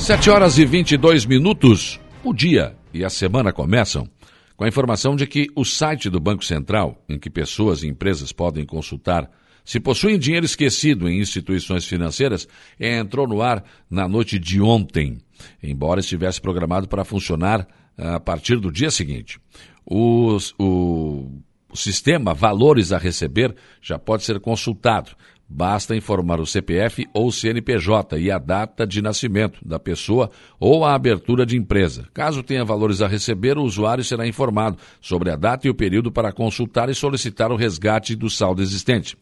7 horas e 22 minutos. O dia e a semana começam com a informação de que o site do Banco Central, em que pessoas e empresas podem consultar se possuem dinheiro esquecido em instituições financeiras, entrou no ar na noite de ontem, embora estivesse programado para funcionar a partir do dia seguinte. Os, o, o sistema Valores a Receber já pode ser consultado Basta informar o CPF ou CNPJ e a data de nascimento da pessoa ou a abertura de empresa. Caso tenha valores a receber, o usuário será informado sobre a data e o período para consultar e solicitar o resgate do saldo existente.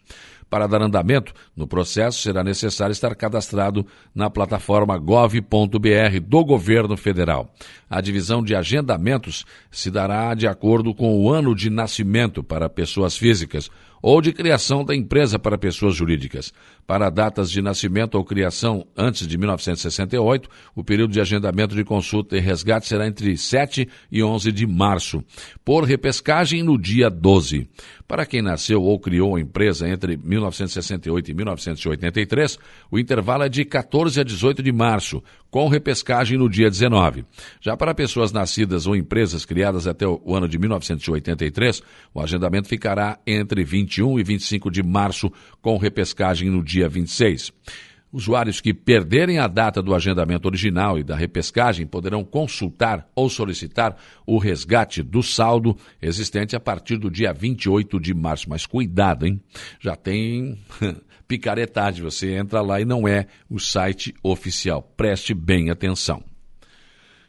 Para dar andamento no processo, será necessário estar cadastrado na plataforma gov.br do governo federal. A divisão de agendamentos se dará de acordo com o ano de nascimento para pessoas físicas ou de criação da empresa para pessoas jurídicas. Para datas de nascimento ou criação antes de 1968, o período de agendamento de consulta e resgate será entre 7 e 11 de março, por repescagem no dia 12. Para quem nasceu ou criou empresa entre 1968 e 1983, o intervalo é de 14 a 18 de março, com repescagem no dia 19. Já para pessoas nascidas ou empresas criadas até o ano de 1983, o agendamento ficará entre 21 e 25 de março, com repescagem no dia 26. Usuários que perderem a data do agendamento original e da repescagem poderão consultar ou solicitar o resgate do saldo existente a partir do dia 28 de março. Mas cuidado, hein? Já tem picaretagem. Você entra lá e não é o site oficial. Preste bem atenção.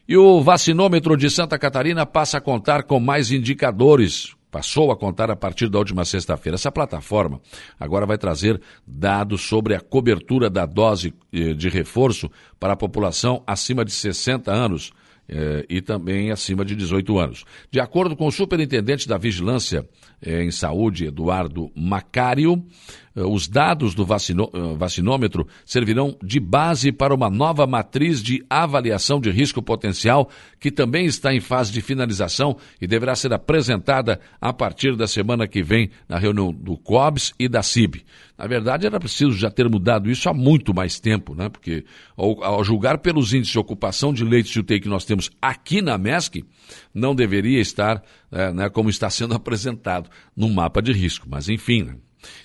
E o vacinômetro de Santa Catarina passa a contar com mais indicadores passou a contar a partir da última sexta-feira. Essa plataforma agora vai trazer dados sobre a cobertura da dose eh, de reforço para a população acima de 60 anos. Eh, e também acima de 18 anos. De acordo com o superintendente da Vigilância eh, em Saúde, Eduardo Macário, os dados do eh, vacinômetro servirão de base para uma nova matriz de avaliação de risco potencial, que também está em fase de finalização e deverá ser apresentada a partir da semana que vem na reunião do COBS e da CIB. Na verdade, era preciso já ter mudado isso há muito mais tempo, né? porque ao, julgar pelos índices de ocupação de leitos de UTI que nós temos aqui na MESC, não deveria estar é, né, como está sendo apresentado no mapa de risco. Mas, enfim. Né?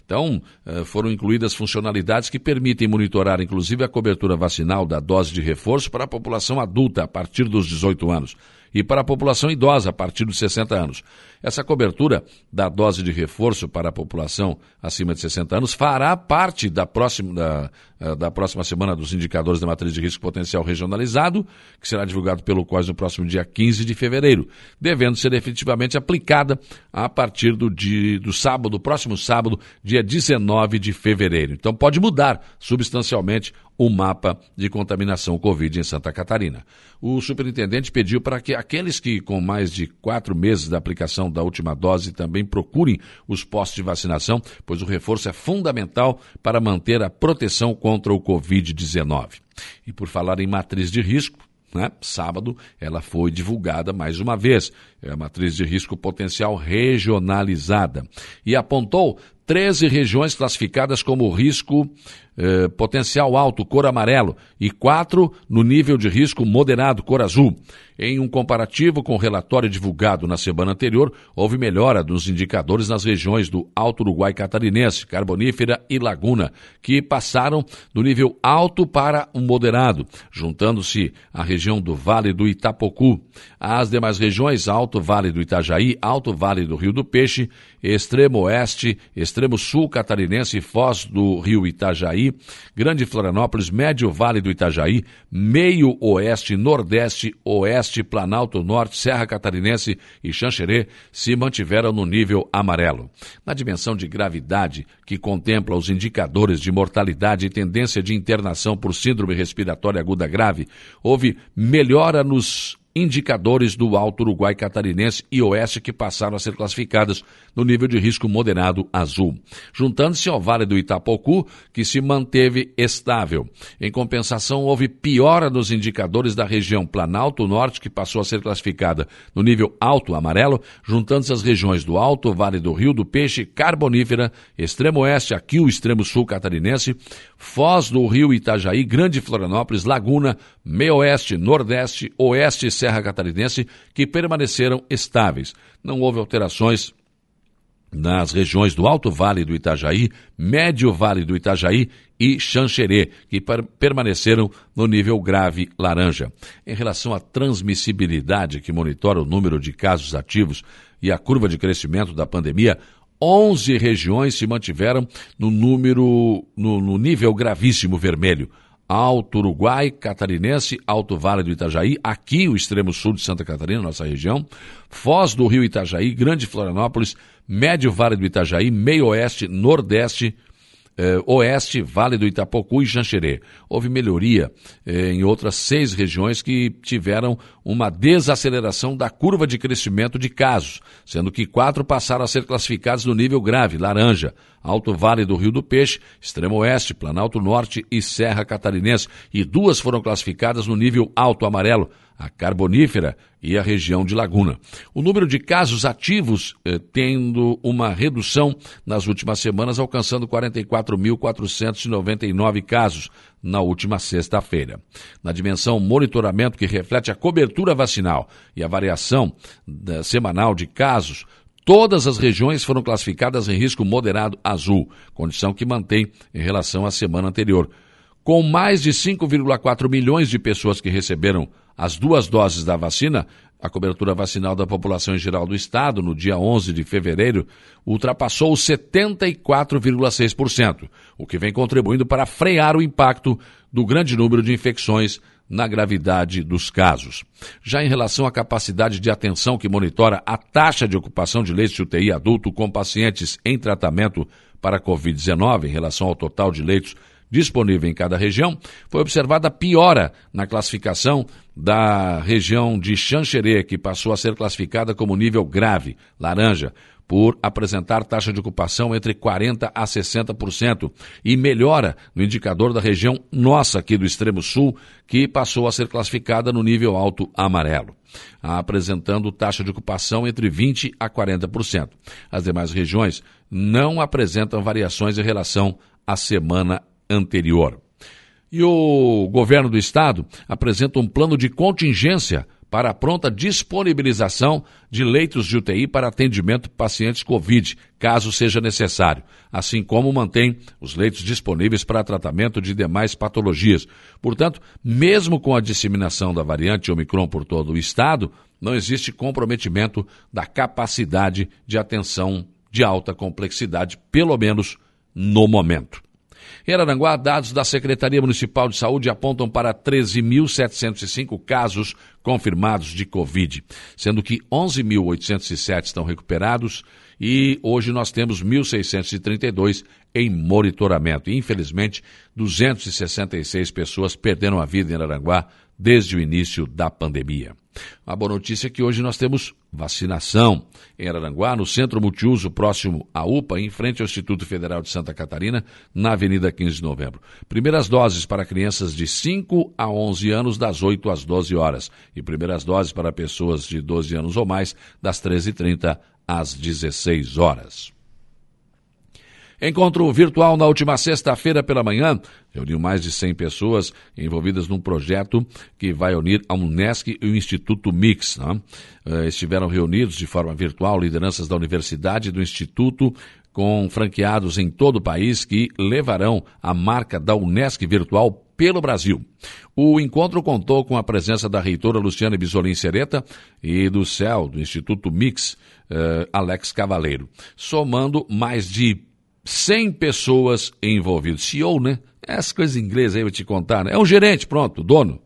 Então, eh, foram incluídas funcionalidades que permitem monitorar, inclusive, a cobertura vacinal da dose de reforço para a população adulta a partir dos 18 anos e para a população idosa a partir dos 60 anos. Essa cobertura da dose de reforço para a população acima de 60 anos fará parte da próxima, da, eh, da próxima semana dos indicadores da matriz de risco potencial regionalizado, que será divulgado pelo COS no próximo dia 15 de fevereiro, devendo ser efetivamente aplicada a partir do, dia, do sábado, do próximo sábado, dia 19 de fevereiro. Então pode mudar substancialmente o mapa de contaminação Covid em Santa Catarina. O superintendente pediu para que aqueles que, com mais de quatro meses da aplicação da última dose, também procurem os postos de vacinação, pois o reforço é fundamental para manter a proteção contra o Covid-19. E por falar em matriz de risco, né? Sábado ela foi divulgada mais uma vez. É a matriz de risco potencial regionalizada. E apontou 13 regiões classificadas como risco eh, potencial alto, cor amarelo, e quatro no nível de risco moderado, cor azul. Em um comparativo com o relatório divulgado na semana anterior, houve melhora dos indicadores nas regiões do Alto Uruguai Catarinense, Carbonífera e Laguna, que passaram do nível alto para o moderado, juntando-se à região do Vale do Itapocu. As demais regiões, Alto Vale do Itajaí, Alto Vale do Rio do Peixe, Extremo Oeste, Extremo Sul Catarinense Foz do Rio Itajaí, Grande Florianópolis, Médio Vale do Itajaí, Meio Oeste, Nordeste, Oeste, Planalto Norte, Serra Catarinense e Xanxerê se mantiveram no nível amarelo. Na dimensão de gravidade, que contempla os indicadores de mortalidade e tendência de internação por síndrome respiratória aguda grave, houve melhora nos indicadores do Alto Uruguai Catarinense e Oeste que passaram a ser classificadas no nível de risco moderado azul, juntando-se ao Vale do Itapocu, que se manteve estável. Em compensação, houve piora nos indicadores da região Planalto Norte, que passou a ser classificada no nível alto amarelo, juntando-se as regiões do Alto, Vale do Rio do Peixe, Carbonífera, Extremo Oeste, aqui o Extremo Sul Catarinense, Foz do Rio Itajaí, Grande Florianópolis, Laguna, Meio Oeste, Nordeste, Oeste e Serra Catarinense, que permaneceram estáveis. Não houve alterações nas regiões do Alto Vale do Itajaí, Médio Vale do Itajaí e Xanxerê, que permaneceram no nível grave laranja. Em relação à transmissibilidade, que monitora o número de casos ativos e a curva de crescimento da pandemia, 11 regiões se mantiveram no número no, no nível gravíssimo vermelho. Alto Uruguai, Catarinense, Alto Vale do Itajaí, aqui o extremo sul de Santa Catarina, nossa região, Foz do Rio Itajaí, Grande Florianópolis, Médio Vale do Itajaí, Meio Oeste, Nordeste, eh, Oeste, Vale do Itapocu e Janxerê. Houve melhoria eh, em outras seis regiões que tiveram uma desaceleração da curva de crescimento de casos, sendo que quatro passaram a ser classificados no nível grave, laranja, Alto Vale do Rio do Peixe, Extremo Oeste, Planalto Norte e Serra Catarinense, e duas foram classificadas no nível alto amarelo, a Carbonífera e a região de Laguna. O número de casos ativos eh, tendo uma redução nas últimas semanas, alcançando 44.499 casos na última sexta-feira. Na dimensão monitoramento que reflete a cobertura vacinal e a variação da, semanal de casos, Todas as regiões foram classificadas em risco moderado azul, condição que mantém em relação à semana anterior. Com mais de 5,4 milhões de pessoas que receberam as duas doses da vacina, a cobertura vacinal da população em geral do estado, no dia 11 de fevereiro, ultrapassou os 74,6%, o que vem contribuindo para frear o impacto do grande número de infecções na gravidade dos casos. Já em relação à capacidade de atenção que monitora a taxa de ocupação de leitos de UTI adulto com pacientes em tratamento para Covid-19 em relação ao total de leitos disponível em cada região, foi observada piora na classificação da região de Xanxerê, que passou a ser classificada como nível grave, laranja, por apresentar taxa de ocupação entre 40% a 60%, e melhora no indicador da região nossa aqui do extremo sul, que passou a ser classificada no nível alto amarelo, apresentando taxa de ocupação entre 20% a 40%. As demais regiões não apresentam variações em relação à semana anterior. E o governo do estado apresenta um plano de contingência para a pronta disponibilização de leitos de UTI para atendimento pacientes Covid, caso seja necessário, assim como mantém os leitos disponíveis para tratamento de demais patologias. Portanto, mesmo com a disseminação da variante Omicron por todo o estado, não existe comprometimento da capacidade de atenção de alta complexidade, pelo menos no momento. Em Araranguá, dados da Secretaria Municipal de Saúde apontam para 13.705 casos confirmados de Covid, sendo que 11.807 estão recuperados e hoje nós temos 1.632 em monitoramento. Infelizmente, 266 pessoas perderam a vida em Araranguá desde o início da pandemia. A boa notícia é que hoje nós temos vacinação em Araranguá, no Centro Multiuso, próximo à UPA, em frente ao Instituto Federal de Santa Catarina, na Avenida 15 de Novembro. Primeiras doses para crianças de 5 a 11 anos, das 8 às 12 horas. E primeiras doses para pessoas de 12 anos ou mais, das 13h30 às 16 horas. Encontro virtual na última sexta-feira pela manhã reuniu mais de 100 pessoas envolvidas num projeto que vai unir a Unesc e o Instituto Mix. Né? Eh, estiveram reunidos de forma virtual lideranças da universidade e do Instituto com franqueados em todo o país que levarão a marca da Unesc virtual pelo Brasil. O encontro contou com a presença da reitora Luciana Bisolim Sereta e do CEL, do Instituto Mix, eh, Alex Cavaleiro, somando mais de 100 pessoas envolvidas. CEO, né? Essas coisas em inglês aí eu vou te contar, né? É um gerente, pronto, dono.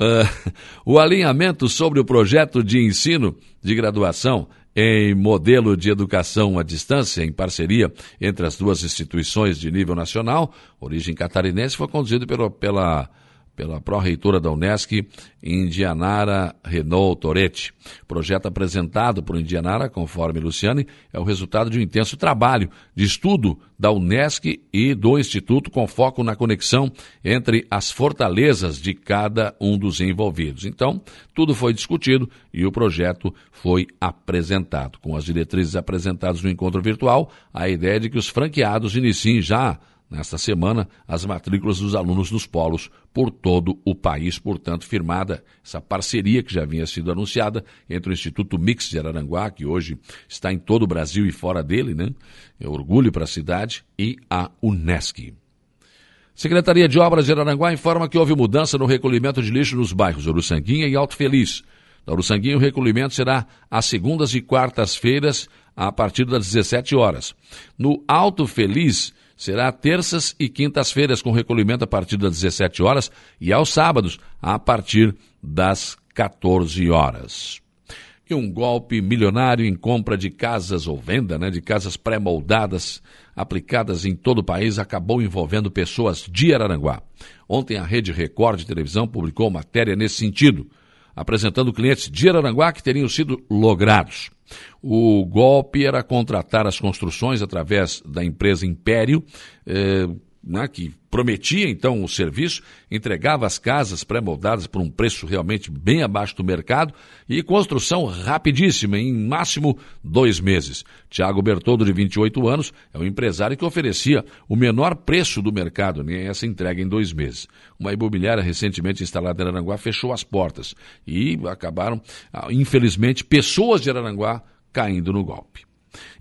Uh, o alinhamento sobre o projeto de ensino de graduação em modelo de educação à distância, em parceria entre as duas instituições de nível nacional, origem catarinense, foi conduzido pelo, pela pela pró-reitora da Unesc, Indianara Renault Toretti. O projeto apresentado por Indianara, conforme Luciane, é o resultado de um intenso trabalho de estudo da Unesc e do Instituto com foco na conexão entre as fortalezas de cada um dos envolvidos. Então, tudo foi discutido e o projeto foi apresentado. Com as diretrizes apresentadas no encontro virtual, a ideia é de que os franqueados iniciem já nesta semana as matrículas dos alunos dos polos por todo o país. Portanto, firmada essa parceria que já vinha sido anunciada entre o Instituto Mix de Araranguá, que hoje está em todo o Brasil e fora dele, né? É orgulho para a cidade, e a Unesc. Secretaria de Obras de Araranguá informa que houve mudança no recolhimento de lixo nos bairros Uruçanguinha e Alto Feliz. Na Uruçanguinha, o recolhimento será às segundas e quartas-feiras, a partir das 17 horas. No Alto Feliz, será terças e quintas-feiras com recolhimento a partir das 17 horas e aos sábados a partir das 14 horas. E um golpe milionário em compra de casas ou venda né, de casas pré-moldadas aplicadas em todo o país acabou envolvendo pessoas de Araranguá. Ontem a Rede Record de televisão publicou matéria nesse sentido, apresentando clientes de Araranguá que teriam sido logrados. O golpe era contratar as construções através da empresa Império, eh, né, que prometia então o serviço, entregava as casas pré-moldadas por um preço realmente bem abaixo do mercado e construção rapidíssima, em máximo dois meses. Tiago Bertoldo, de 28 anos, é o empresário que oferecia o menor preço do mercado, nem essa entrega em dois meses. Uma imobiliária recentemente instalada em Aranguá fechou as portas e acabaram, ah, infelizmente, pessoas de Aranguá caindo no golpe.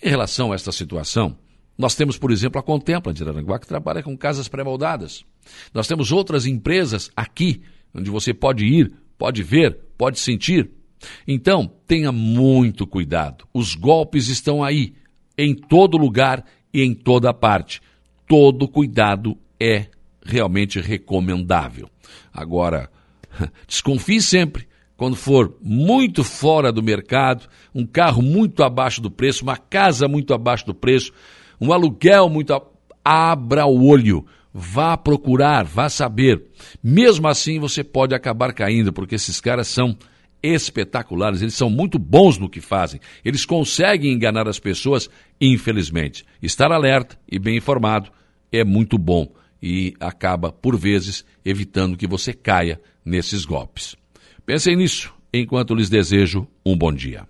Em relação a esta situação, nós temos, por exemplo, a Contempla de Aranguá, que trabalha com casas pré-moldadas. Nós temos outras empresas aqui, onde você pode ir, pode ver, pode sentir. Então, tenha muito cuidado. Os golpes estão aí, em todo lugar e em toda parte. Todo cuidado é realmente recomendável. Agora, desconfie sempre quando for muito fora do mercado, um carro muito abaixo do preço, uma casa muito abaixo do preço, um aluguel muito. A... Abra o olho, vá procurar, vá saber. Mesmo assim, você pode acabar caindo, porque esses caras são espetaculares, eles são muito bons no que fazem. Eles conseguem enganar as pessoas, infelizmente. Estar alerta e bem informado é muito bom e acaba, por vezes, evitando que você caia nesses golpes. Pensem nisso enquanto lhes desejo um bom dia.